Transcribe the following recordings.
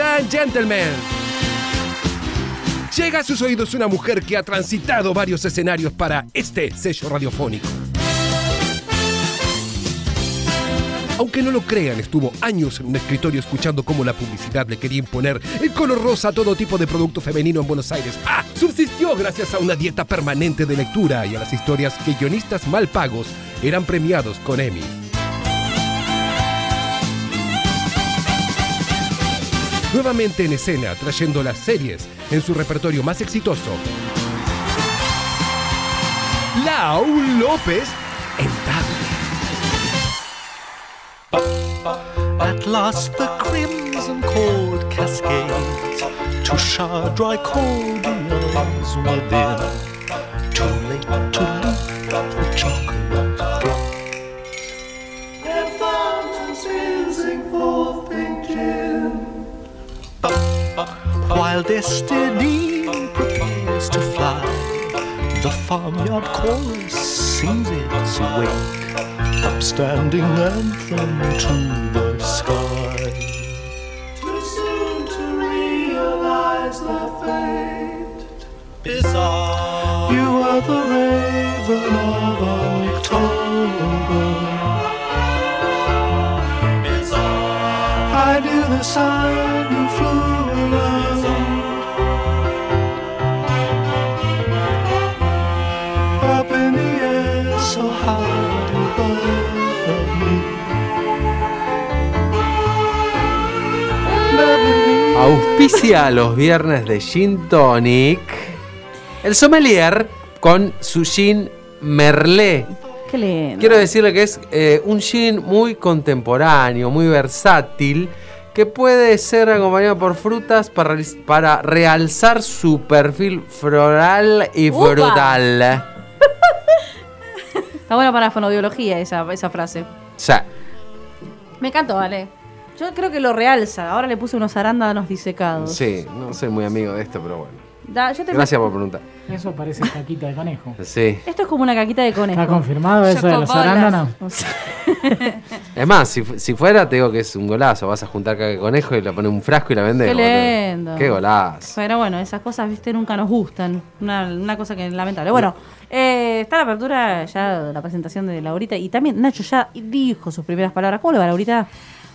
And gentlemen. Llega a sus oídos una mujer que ha transitado varios escenarios para este sello radiofónico. Aunque no lo crean, estuvo años en un escritorio escuchando cómo la publicidad le quería imponer el color rosa a todo tipo de producto femenino en Buenos Aires. ¡Ah! Subsistió gracias a una dieta permanente de lectura y a las historias que guionistas mal pagos eran premiados con Emmy. Nuevamente en escena, trayendo las series en su repertorio más exitoso. Lau López en At last the crimson cord cascades to dry cordials within. While destiny prepares to fly, the farmyard chorus sings its wake, upstanding anthem to the sky. Too soon to realize the fate. Bizarre. You are the raven of October. Bizarre. I knew the sun Auspicia los viernes de Gin Tonic. El sommelier con su gin Merlé. Qué lindo. Quiero decirle que es eh, un gin muy contemporáneo, muy versátil, que puede ser acompañado por frutas para, para realzar su perfil floral y ¡Upa! frutal. Está buena para la fonobiología esa, esa frase. O sea, Me encantó, vale. Yo creo que lo realza. Ahora le puse unos arándanos disecados. sí, no soy muy amigo de esto, pero bueno. Da- yo te Gracias por preguntar. Eso parece caquita de conejo. Sí. Esto es como una caquita de conejo. ¿Está confirmado eso de los arándanos? Es más, si, fu- si fuera, te digo que es un golazo. Vas a juntar caca de conejo y le pones un frasco y la vendes. Qué lindo. Qué golazo. Pero bueno, esas cosas, viste, nunca nos gustan. Una, una cosa que es lamentable. Bueno, eh, está la apertura ya de la presentación de Laurita. Y también Nacho ya dijo sus primeras palabras. ¿Cómo le va, Laurita?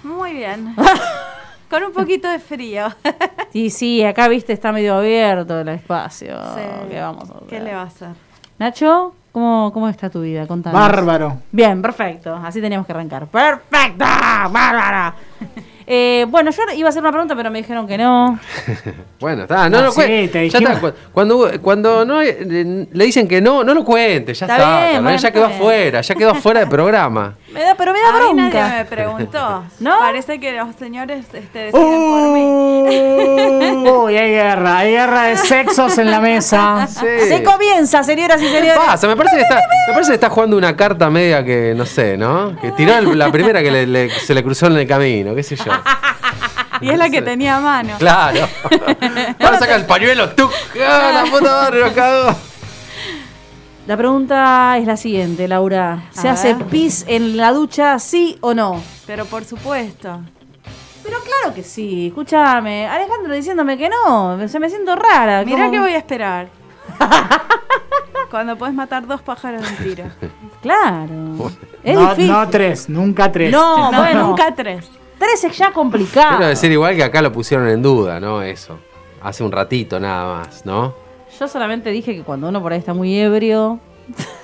Muy bien. Con un poquito de frío. Sí, sí, acá, viste, está medio abierto el espacio. Sí. ¿Qué vamos a? ¿Qué le va a hacer? Nacho, ¿cómo, cómo está tu vida? Contanos. Bárbaro. Bien, perfecto. Así teníamos que arrancar. ¡Perfecto! ¡Bárbara! Eh, bueno, yo iba a hacer una pregunta, pero me dijeron que no. Bueno, está, no Ah, lo sí, cuente. te Ya dijimos. está. cu- Cuando, cuando no, le dicen que no, no lo cuente. Ya Está está. bien, cabrón, bueno, ya quedó afuera, ya quedó afuera del programa. Me da, pero me da A mí nadie bronca. me preguntó. ¿No? Parece que los señores este, deciden por mí. Uy, hay guerra, hay guerra de sexos en la mesa. Se comienza, señoras y ¿Qué señores. pasa? Me parece, que está, me parece que está jugando una carta media que, no sé, ¿no? Que tiró el- la primera que le- le- se le cruzó en el camino, qué sé yo. Y es la que tenía a mano. Claro. Ahora saca el pañuelo, ¡tuc! ¡Ah, la puta madre, lo cago! La pregunta es la siguiente, Laura. ¿Se A hace ver. pis en la ducha, sí o no? Pero por supuesto. Pero claro que sí. Escúchame. Alejandro diciéndome que no. Se me siento rara. Mirá ¿cómo? que voy a esperar. Cuando puedes matar dos pájaros de un tiro. Claro. Es No, difícil. no tres, nunca tres. No, No, bueno. nunca tres. Tres es ya complicado. Quiero decir igual que acá lo pusieron en duda, ¿no? Eso. Hace un ratito nada más, ¿no? Yo solamente dije que cuando uno por ahí está muy ebrio.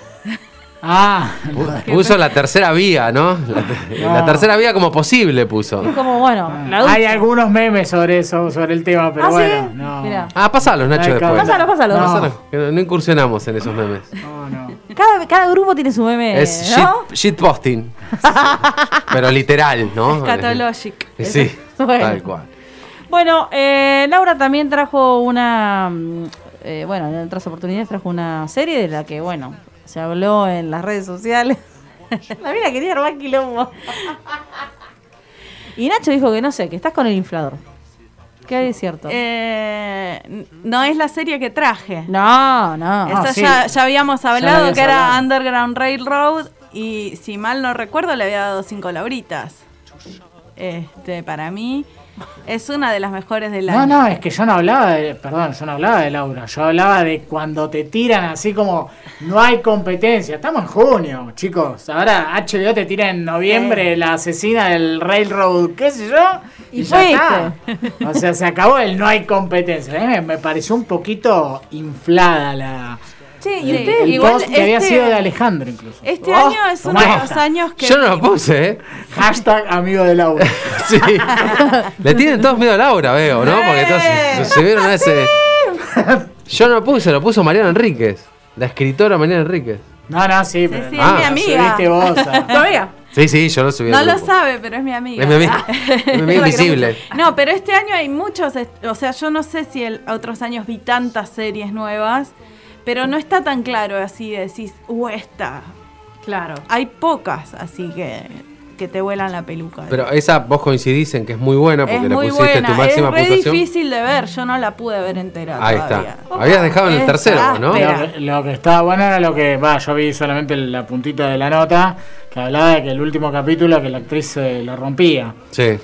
Ah, Pu- Puso la tercera vía, ¿no? La, te- la No. tercera vía como posible puso. Es como, bueno, la ducha. hay algunos memes sobre eso, sobre el tema, pero ¿Ah, sí? bueno, no. Mirá. Ah, pasalos, Nacho, Ay, después. cabrón. Pásalo, pásalo. No. Pasalos, que no, no incursionamos en esos memes. No, no. Cada, cada grupo tiene su meme, Es ¿no? shit, shitposting. Pero literal, ¿no? Escatologic. Sí, Bueno. tal cual. Bueno, eh, Laura también trajo una. mm, eh, bueno, en otras oportunidades trajo una serie de la que, bueno, se habló en las redes sociales. la mina quería armar quilombo. y Nacho dijo que no sé, que estás con el inflador. ¿Qué hay de cierto? Eh, no es la serie que traje. no, no. Esa Ah, sí. ya, ya habíamos la hablado que era. Underground Railroad y si mal no recuerdo le había dado cinco lauritas. Este, para mí. Es una de las mejores del No, año. no, es que yo no hablaba de, perdón, yo no hablaba de Laura, yo hablaba de cuando te tiran así como no hay competencia. Estamos en junio, chicos. Ahora HBO te tira en noviembre la asesina del Railroad, qué sé yo, y, Y ya está. O sea, se acabó el no hay competencia. A mí me, me pareció un poquito inflada la Sí, el, y el usted- igual post que había este- sido de Alejandro incluso. Este Oh, año es uno de los años que. Yo no lo puse, ¿eh? Hashtag amigo de Laura. Sí. Le tienen todos miedo a Laura, veo, ¿no? Porque todos se, se vieron a ese. Yo no lo puse, lo puso Mariana Enríquez. La escritora Mariana Enríquez. No, no, sí, pero sí, no, es mi amiga. subiste vos. a- ¿Tu amiga? Sí, sí, yo lo subí. No lo sabe, pero es mi amiga. Es mi amiga. Es mi amiga invisible. No, pero este año hay muchos, o sea, yo no sé si el, otros años vi tantas series nuevas, pero no está tan claro así de decís, uh, esta. Claro. Hay pocas, así que, que te vuelan la peluca. Pero esa vos coincidís en que es muy buena porque es le muy pusiste buena, tu máxima es re puntuación. difícil de ver, yo no la pude ver entera Ahí todavía. está. Habías dejado en el Es tercero, ¿no? Lo que, lo que estaba bueno era lo que, va, yo vi solamente la puntita de la nota, que hablaba de que el último capítulo que la actriz se lo rompía. Sí.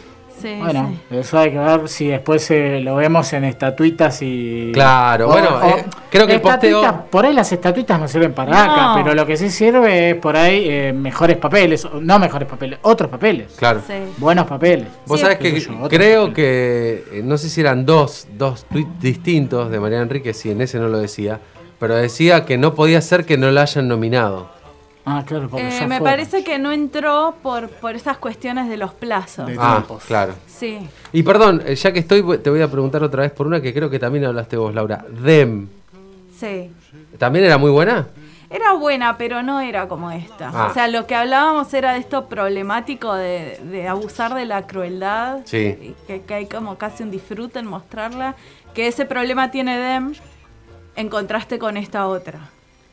Sí, Bueno, sí. eso hay que ver si después eh, lo vemos en estatuitas y... Claro, bueno, eh, creo que el posteo- Por ahí las estatuitas no sirven para No. acá, pero lo que sí sirve es por ahí eh, mejores papeles, no mejores papeles, otros papeles. Claro. Sí. Buenos papeles. Vos Sí, sabés que yo, creo papeles. que, eh, no sé si eran dos, dos tweets distintos de Mariana Enríquez, y en ese no lo decía, pero decía que no podía ser que no la hayan nominado. Ah, claro, porque Eh, ya me fue. parece que no entró por, por esas cuestiones de los plazos. De- Ah, tiempos. claro. Sí. Y perdón, eh, ya que estoy, voy- te voy a preguntar otra vez por una que creo que también hablaste vos, Laura. Dem. Sí. ¿También era muy buena? Era buena, pero no era como esta. Ah. O sea, lo que hablábamos era de esto problemático de, de abusar de la crueldad. Sí. Que, que hay como casi un disfrute en mostrarla. Que ese problema tiene Dem en contraste con esta otra.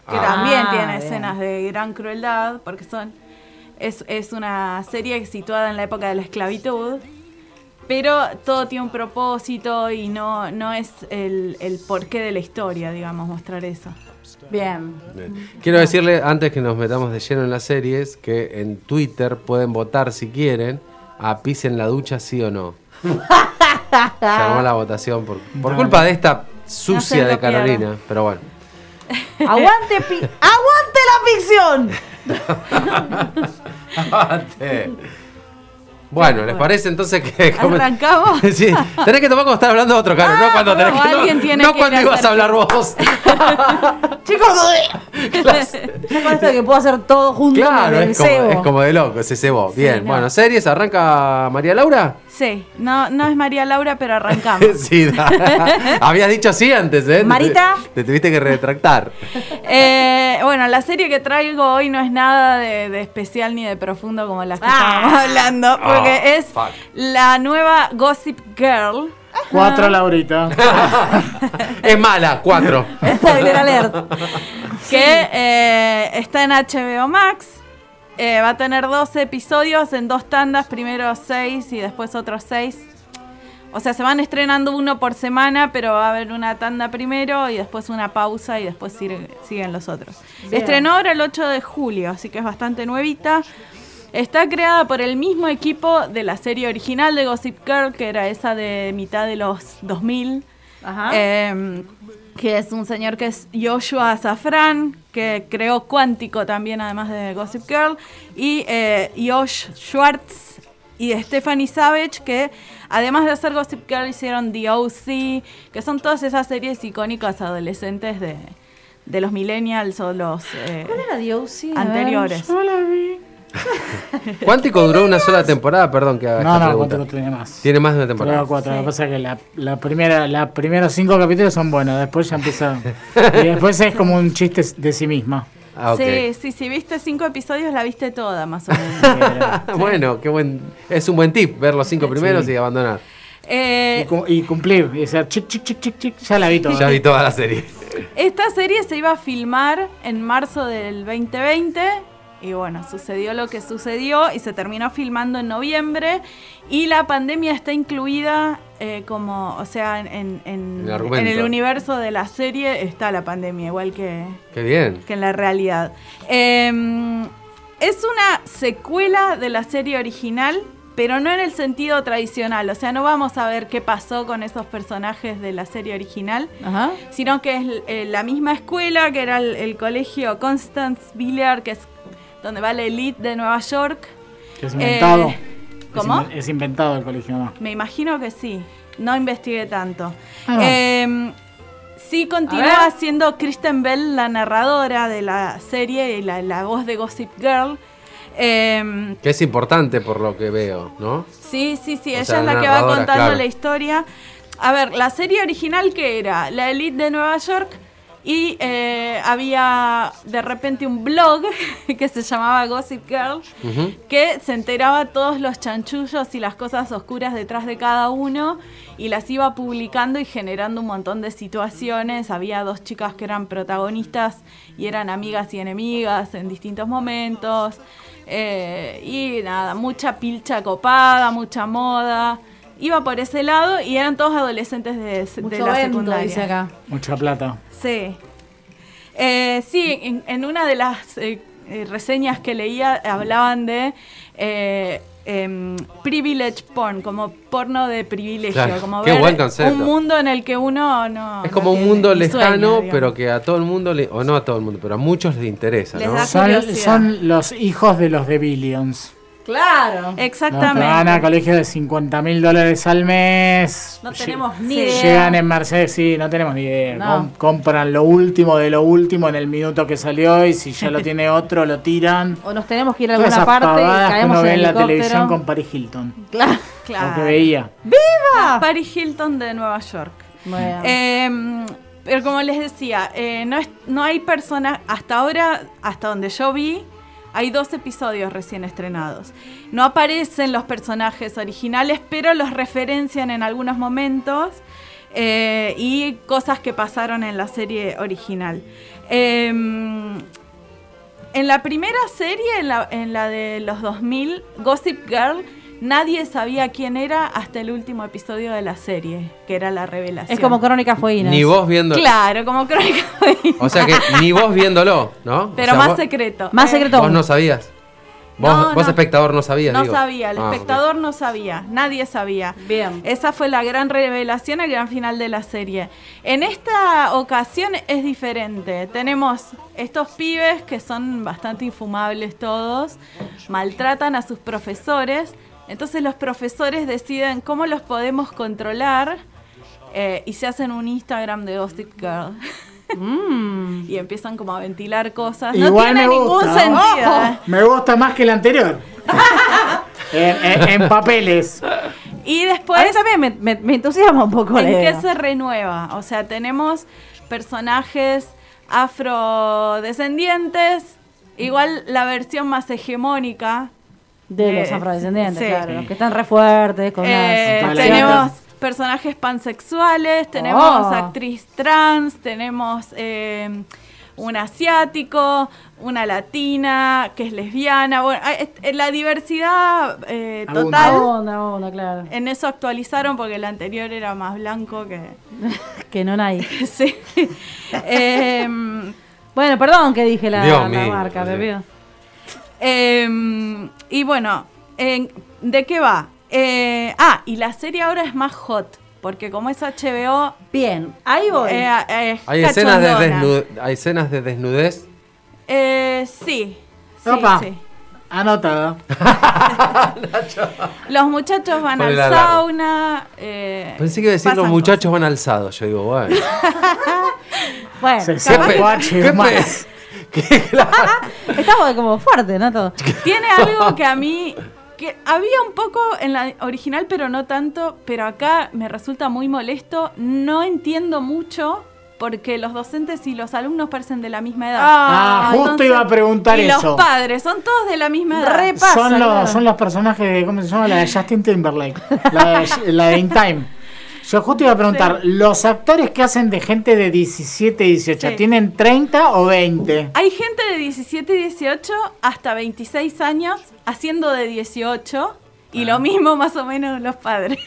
Que Ah. también Ah, tiene bien. escenas de gran crueldad, porque son. Es, es una serie situada en la época de la esclavitud. Pero todo tiene un propósito y no, no es el, el porqué de la historia, digamos, mostrar eso. Bien. Quiero decirle, antes que nos metamos de lleno en las series, que en Twitter pueden votar si quieren a pis en la ducha, sí o no. Se armó la votación por, por culpa de esta sucia No de Carolina, pero bueno. Aguante, pi- aguante la ficción. Bueno, ¿les parece entonces que ¿Arrancamos? Sí, tenés que tomar cuando estás hablando otro, Caro, no cuando tenés que alguien no, tiene no que cuando ibas a hablar vos. Chicos, de que puedo hacer todo junto Claro, con el es como, cebo. es como de loco, se cebó. Bien, no. bueno, series, arranca María Laura. Sí, no, no es María Laura, pero arrancamos. sí, da- habías dicho sí antes, ¿eh? Te- Marita. Te, tuviste que retractar. Eh, bueno, la serie que traigo hoy no es nada de, de especial ni de profundo como las que Ah. estábamos hablando, porque Oh, es fuck. la nueva Gossip Girl. Cuatro, Laurita. es mala, cuatro. Spoiler alert. que eh, está en HBO Max. Eh, va a tener 12 episodios en dos tandas, primero 6 y después otros 6. O sea, se van estrenando uno por semana, pero va a haber una tanda primero y después una pausa y después sigue- siguen los otros. Bien. Estrenó ahora el 8 de julio, así que es bastante nuevita. Está creada por el mismo equipo de la serie original de Gossip Girl, que era esa de mitad de los 2000. Ajá. Eh, que es un señor que es Joshua Safran, que creó Cuántico también, además de Gossip Girl, y eh, Josh Schwartz y Stephanie Savage, que además de hacer Gossip Girl hicieron The O.C., que son todas esas series icónicas adolescentes de, de los millennials o los eh, ¿Cuál era Dios? anteriores. Cuántico duró una sola temporada, perdón que haga No, esta no, pregunta. cuatro tiene más. Tiene más de una Tres temporada. o cuatro. Lo que pasa es que la, la primera, la primeros cinco capítulos son buenos, después ya empieza. y después es como un chiste de sí misma. Ah. Sí, sí, si viste cinco episodios, la viste toda, más o menos. Bueno, qué buen. Es un buen tip ver los cinco primeros Sí. y abandonar. y, Eh, cu- y cumplir, y decir chic, chic, chic, chic, chic, ya la vi toda. Ya vi toda la serie. Esta serie se iba a filmar en marzo del 2020 y bueno, sucedió lo que sucedió y se terminó filmando en noviembre y la pandemia está incluida eh, como, o sea, en, en- el argumento. en el universo de la serie está la pandemia, igual que, Qué bien. que en la realidad. Eh, es una secuela de la serie original, pero no en el sentido tradicional. O sea, no vamos a ver qué pasó con esos personajes de la serie original, Ajá. sino que es eh, la misma escuela, que era el, el colegio Constance Villard, que es donde va la elite de Nueva York. Que es inventado. Eh, ¿Cómo? Es, inventado el colegio, ¿no? Me imagino que sí. No investigué tanto. Ah. Eh, sí continúa siendo Kristen Bell la narradora de la serie y la, la voz de Gossip Girl. Eh, Que es importante por lo que veo, ¿no? sí, sí, sí, O ella sea, es la que va contando claro. la historia. A ver, la serie original que era la Elite de Nueva York y eh, había de repente un blog que se llamaba Gossip Girl que se enteraba todos los chanchullos y las cosas oscuras detrás de cada uno y las iba publicando y generando un montón de situaciones. Había dos chicas que eran protagonistas y eran amigas y enemigas en distintos momentos. Eh, y nada, mucha pilcha copada, mucha moda. Iba por ese lado y eran todos adolescentes de, la vento, secundaria. dice acá. Mucha plata. Sí. Eh, sí, en, en una de las eh, eh, reseñas que leía hablaban de eh, em, privilege porn, como porno de privilegio. Claro, Como qué ver buen concepto. un mundo en el que uno no. Es no como un tiene mundo lejano, sueño, pero que a todo el mundo, le, o no a todo el mundo, pero a muchos les interesa, Les ¿no? da Son, los hijos de los de Billions. Claro. Exactamente. van a colegios de 50 mil dólares al mes. No tenemos ni idea. Llegan en Mercedes, sí, no tenemos ni idea. No. Com- compran lo último de lo último en el minuto que salió y si ya lo tiene otro, lo tiran. O nos tenemos que ir a Todas alguna esas parte y que caemos uno en ve en la televisión con Paris Hilton. Claro. Claro. Lo que veía. La Paris Hilton de Nueva York. Bueno. Eh, pero como les decía, eh, no, es- no hay personas, hasta ahora, hasta donde yo vi, hay dos episodios recién estrenados. No aparecen los personajes originales, pero los referencian en algunos momentos eh, y cosas que pasaron en la serie original. Eh, en la primera serie, en la, en la de los 2000, Gossip Girl, nadie sabía quién era hasta el último episodio de la serie, que era la revelación. es como Crónica Fueguinas. Ni vos viendo. Claro, como crónica. O sea que ni vos viéndolo, ¿no? O Pero sea, más vos, secreto. Más Eh, secreto. Vos no sabías. Vos, No, vos no. espectador, no sabías. No digo. sabía, el Ah, espectador no sabía, nadie sabía. Bien. Esa fue la gran revelación, el gran final de la serie. En esta ocasión es diferente. Tenemos estos pibes que son bastante infumables todos, maltratan a sus profesores. Entonces los profesores deciden cómo los podemos controlar eh, y se hacen un Instagram de Gossip Girl. Mm. y empiezan como a ventilar cosas. Igual no tiene me ningún gusta. sentido. ¿eh? Me gusta más que el anterior. en, en- en papeles. Y A después... mí también me, me- me entusiasma un poco ¿En qué se renueva? O sea, tenemos personajes afrodescendientes, igual la versión más hegemónica. De los Eh, afrodescendientes, sí. claro. Los que están re fuertes, con Eh, Vale. tenemos personajes pansexuales, tenemos Oh. actriz trans, tenemos eh, un asiático, una latina que es lesbiana. Bueno, hay- es- la diversidad eh, Abunda. total. Onda, onda, claro. En eso actualizaron porque el anterior era más blanco que... Que no nadie. sí. Bueno, perdón que dije la, marca, sí. me Em, y bueno, en- ¿de qué va? Eh, ah, y la serie ahora es más hot, porque como es HBO, Bien, ahí voy. eh, eh, Hay escenas, de cachondona. desnu- hay escenas de desnudez. Eh, sí, sí, Opa. sí. Anotado. Los muchachos van al sauna. eh, Pensé que iba a decir los muchachos van alzados. Yo digo, bueno. bueno, Se ¿Qué sacó pe-. estamos como fuerte, ¿no? Todo. Tiene algo que a mí. que había un poco en la original, pero no tanto. Pero acá me resulta muy molesto. No entiendo mucho. Porque los docentes y los alumnos parecen de la misma edad. Ah, justo Entonces- iba a preguntar y eso. los padres son todos de la misma edad. Re pasa, son, los, claro. son los personajes de, ¿cómo se llama? La de Justin Timberlake. La de, la de In Time. Yo justo iba a preguntar, ¿los actores que hacen de gente de 17, 18, Sí. tienen 30 o 20? Hay gente de 17 y 18 hasta 26 años haciendo de 18 y Ah. lo mismo más o menos los padres.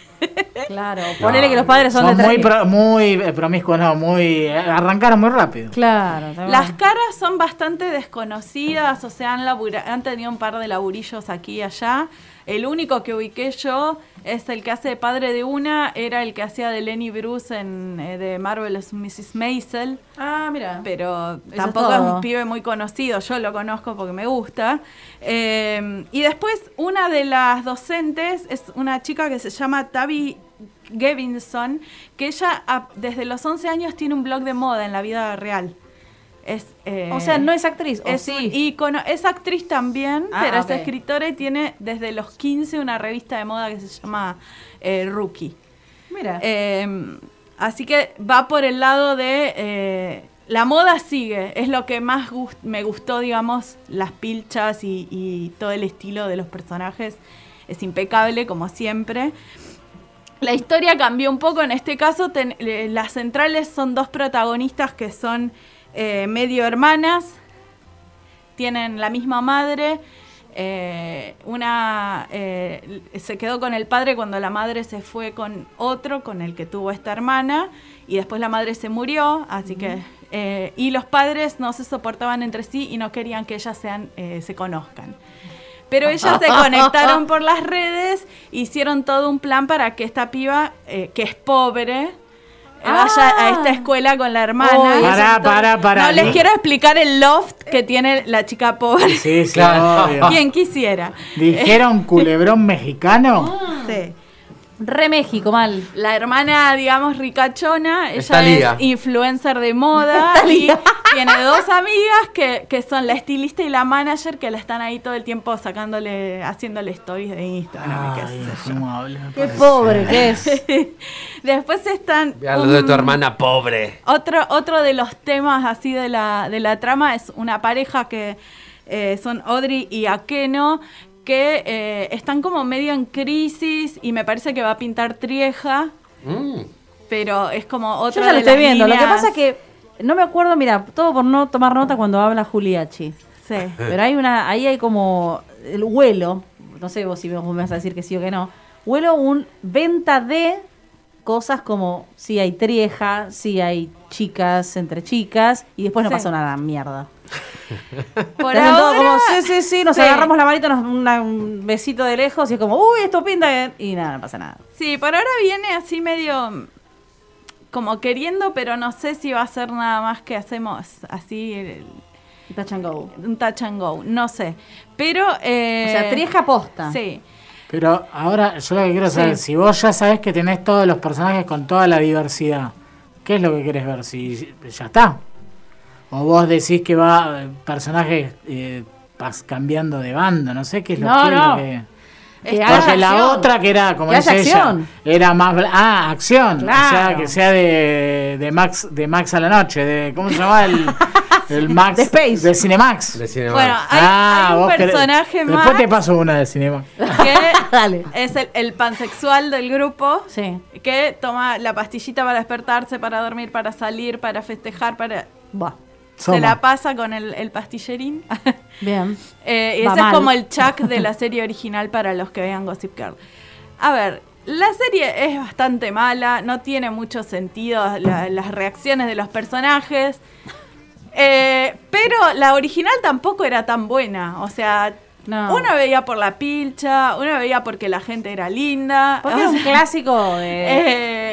Claro, ponele que los padres son, Son de muy, pro- muy eh, promiscuos, no, muy. eh, Arrancaron muy rápido. Claro. Las bien. caras son bastante desconocidas, o sea, han, labura- han tenido un par de laburillos aquí y allá. El único que ubiqué yo es el que hace de padre de una, era el que hacía de Lenny Bruce en eh, de Marvelous Mrs. Maisel, Ah, mira. pero tampoco es, un pibe muy conocido, yo lo conozco porque me gusta. Eh, y después una de las docentes es una chica que se llama Tavi Gevinson, que ella a- desde los 11 años tiene un blog de moda en la vida real. Es, eh, O sea, no es actriz, ¿o es sí? un ícono, es actriz también, Ah, pero es escritora y tiene desde los 15 una revista de moda que se llama eh, Rookie. Mira. Eh, así que va por el lado de eh, la moda sigue, es lo que más gust- me gustó, digamos, las pilchas y, y todo el estilo de los personajes es impecable como siempre. La historia cambió un poco, en este caso ten- eh, las centrales son dos protagonistas que son eh, medio hermanas, tienen la misma madre, eh, una eh, se quedó con el padre cuando la madre se fue con otro, con el que tuvo esta hermana, y después la madre se murió, así que... eh, y los padres no se soportaban entre sí y no querían que ellas sean, se conozcan. Pero ellas se conectaron por las redes, hicieron todo un plan para que esta piba, eh, que es pobre, eh, vaya a esta escuela con la hermana. No les quiero explicar el loft que tiene la chica pobre. Sí, sí, Claro. obvio. Quien quisiera. Dijeron culebrón mexicano. Sí. Re México, mal. La hermana, digamos, ricachona, ella Está liga. es influencer de moda y tiene dos amigas que, que son la estilista y la manager que la están ahí todo el tiempo sacándole, haciéndole stories de Instagram qué Ay, Qué parece. pobre que es. Después están... Lo de tu hermana pobre. Otro, otro de los temas así de la, de la trama es una pareja que eh, son Audrey y Akeno, que eh, están como medio en crisis y me parece que va a pintar Trieja, Mm. pero es como Yo otra ya lo de estoy las viendo. Lo que pasa es que no me acuerdo, mira, todo por no tomar nota cuando habla Juliachi. Sí. Pero hay una, ahí hay como el huelo, no sé vos si vos me vas a decir que sí o que no, huelo un venta de cosas como si hay trieja, si hay chicas entre chicas y después no Sí. pasó nada, mierda. Por ahora, como, sí, sí, sí, nos sí. agarramos la manita, nos, una- un besito de lejos y es como, uy, esto pinta bien", y nada, no pasa nada. Sí, por ahora viene así medio como queriendo, pero no sé si va a ser nada más que hacemos así el- Touch and go. un touch and go, no sé. Pero... eh, O sea, trieja posta. Sí. Pero ahora yo lo que quiero saber, Sí. si vos ya sabés que tenés todos los personajes con toda la diversidad, ¿qué es lo que querés ver? Si ya está. O vos decís que va personajes eh, pas- cambiando de bando, no sé qué es lo, No, qué es lo no. que... Que Porque la acción. otra que era, como Que dice ella, acción. era más... bla- Ah, acción. O sea, que sea de, de Max de Max a la noche. De, ¿Cómo se llama? El, el Max... De Space. De Cinemax. De Cinemax. Bueno, hay, ah, hay un querés- personaje más Después te paso una de Cinemax. que Dale. es el, el pansexual del grupo Sí. que toma la pastillita para despertarse, para dormir, para salir, para festejar, para... Va. Soma. Se la pasa con el, el pastillerín. Bien. Eh, Va ese es como el Chuck de la serie original para los que vean Gossip Girl. A ver, la serie es bastante mala, no tiene mucho sentido la- las reacciones de los personajes. Eh, pero la original tampoco era tan buena. O sea, No. uno veía por la pilcha, uno veía porque la gente era linda. Porque o es un clásico de...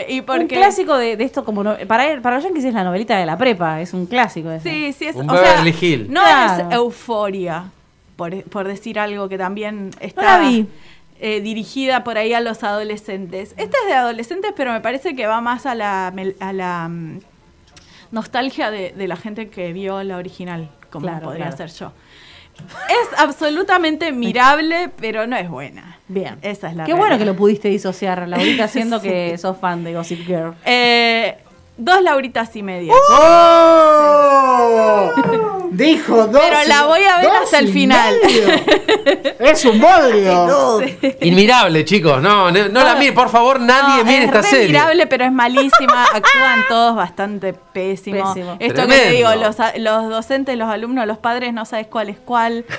eh, y porque Un clásico de, de esto como... no- para, él- para los yankees es la novelita de la prepa, es un clásico. ese. Sí, sí, es. Un o sea, Hill. No Claro. es euforia, por, por decir algo que también la está vi. eh, dirigida por ahí a los adolescentes. Esta es de adolescentes, pero me parece que va más a la, mel- a la mm, nostalgia de, de la gente que vio la original, como Claro, podría claro. ser yo. Es absolutamente mirable, pero no es buena. Bien. Esa es la Qué bueno que lo pudiste disociar, Laurita, siendo que sos fan de Gossip Girl. Eh, dos Lauritas y media. ¡Oh! Dijo dos. Pero la voy a ver hasta el final. medio. es un bodrio. Inmirable, chicos. No, no, no la miren, por favor, nadie No, mire es esta re serie. mirable, pero es malísima. Actúan todos bastante pésimo. Pésimo. Esto que te digo, los, a- los docentes, los alumnos, los padres, no sabes cuál es cuál.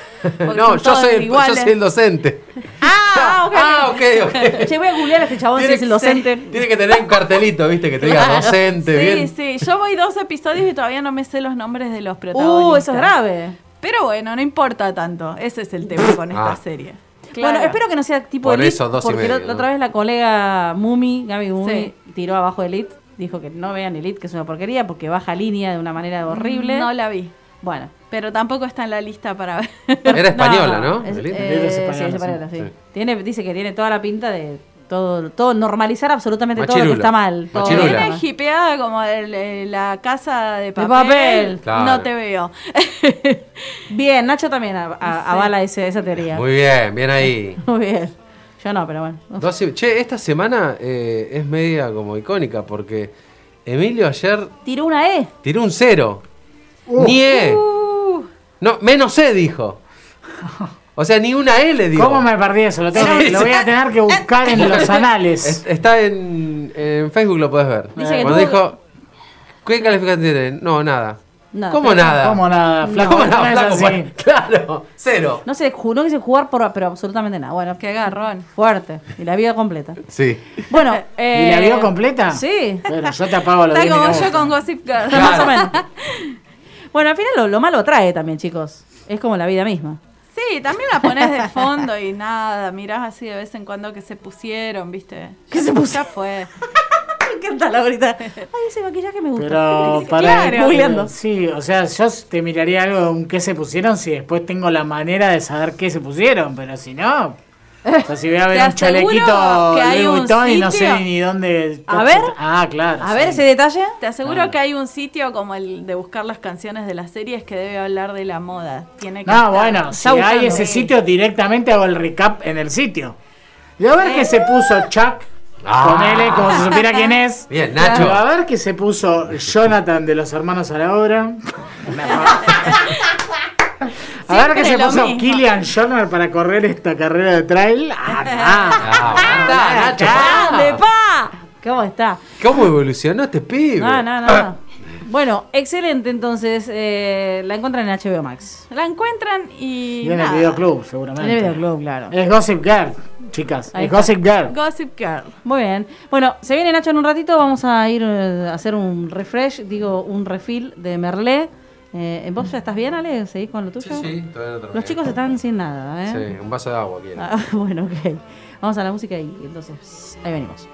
No, yo soy, yo soy el docente. Ah, ok. Ah, ok, ok. Che, voy a googlear a este chabón si Tiene es el que- docente. Tiene que tener un cartelito, viste, que te diga Claro. docente, Sí, bien. sí, yo voy dos episodios y todavía no me sé los nombres de los protagonistas. Uh, eso es grave. Pero bueno, no importa tanto. Ese es el tema con esta Ah. serie. Bueno, espero que no sea tipo Por Elite, eso, dos y porque medio, la- otra vez la colega Mumi, Gaby Mumi, Sí. tiró abajo Elite, dijo que no vean Elite, que es una porquería, porque baja línea de una manera horrible. No la vi. Bueno. Pero tampoco está en la lista para ver. Era española, ¿no? Es, Elite. eh, Elite es sí, española, es española, sí. sí. Sí. Tiene, dice que tiene toda la pinta de todo, todo normalizar absolutamente todo lo que está mal. todo Viene hipeada como el- la casa de papel. papel. Claro. No te veo. Bien, Nacho también a- a- avala ese- esa teoría. Muy bien, bien ahí. Muy bien. Yo no, pero bueno. Che, esta semana eh, es media como icónica porque Emilio ayer Tiró una E. tiró un cero. Ni E. No, menos E dijo. O sea, ni una E le dio. ¿Cómo me perdí eso? Lo, tengo- Sí, lo sí. voy a tener que buscar en los anales. Es- Está en, en Facebook, lo puedes ver. Dice que Cuando tuvo- dijo, ¿qué calificación tiene? No, nada. ¿Cómo nada? ¿Cómo nada? Flaco, ¿Cómo no nada, es flaco? así. Bueno, Claro, cero. No se no quise jugar, por, pero absolutamente nada. Bueno, Qué garrón. fuerte. Y la vida completa. Sí. Bueno, ¿Y eh, la vio completa? Sí. Bueno, yo te apago los Está 10 como yo con Gossip Girl. Más o menos. Bueno, al final lo, lo malo trae también, chicos. Es como la vida misma. Sí, también la pones de fondo y nada, mirás así de vez en cuando que se pusieron, ¿viste? ¿Qué se Ya pusieron? fue. Me encanta la ahorita. Ay, ese maquillaje me gusta. Pero para Claro. Googleando. Sí, o sea, yo te miraría algo de un qué se pusieron si después tengo la manera de saber qué se pusieron, pero si no. O sea, si voy a ver Te un chalequito aseguro que hay Louis un Vuitton y no sé sitio- ni dónde. A ver. Ah, claro. A ver ese detalle. Te aseguro que hay un sitio como el de buscar las canciones de las series que debe hablar de la moda. Tiene que No, estar. bueno, si buscando. hay ese sitio, directamente hago el recap en el sitio. Y a ver qué se puso Chuck. Ah. Ponele, como si supiera quién es. Bien, Nacho. Pero a ver qué se puso Jonathan de los hermanos a la obra. A ver qué se puso mismo. Killian Jorner para correr esta carrera de trail. Ah, Ah, aguantá, Nacho. ¡Grande, pa! ¿Cómo está? ¿Cómo evolucionó este pibe? No, no, no. Bueno, excelente entonces. eh, la encuentran en HBO Max. La encuentran y. Y en el nada. videoclub, En el seguramente. videoclub, claro. Es Gossip Girl, chicas. Ahí es está. Gossip Girl. Gossip Girl. Muy bien. Bueno, se viene Nacho en un ratito. Vamos a ir eh, a hacer un refresh, digo, un refill de Merlé. Eh, ¿Vos ya estás bien, Ale? ¿Seguís con lo tuyo? Sí, sí, todavía no terminé. Los chicos están sin nada, ¿eh? Sí, un vaso de agua quiero. Ah, bueno, ok. Vamos a la música y entonces ahí venimos.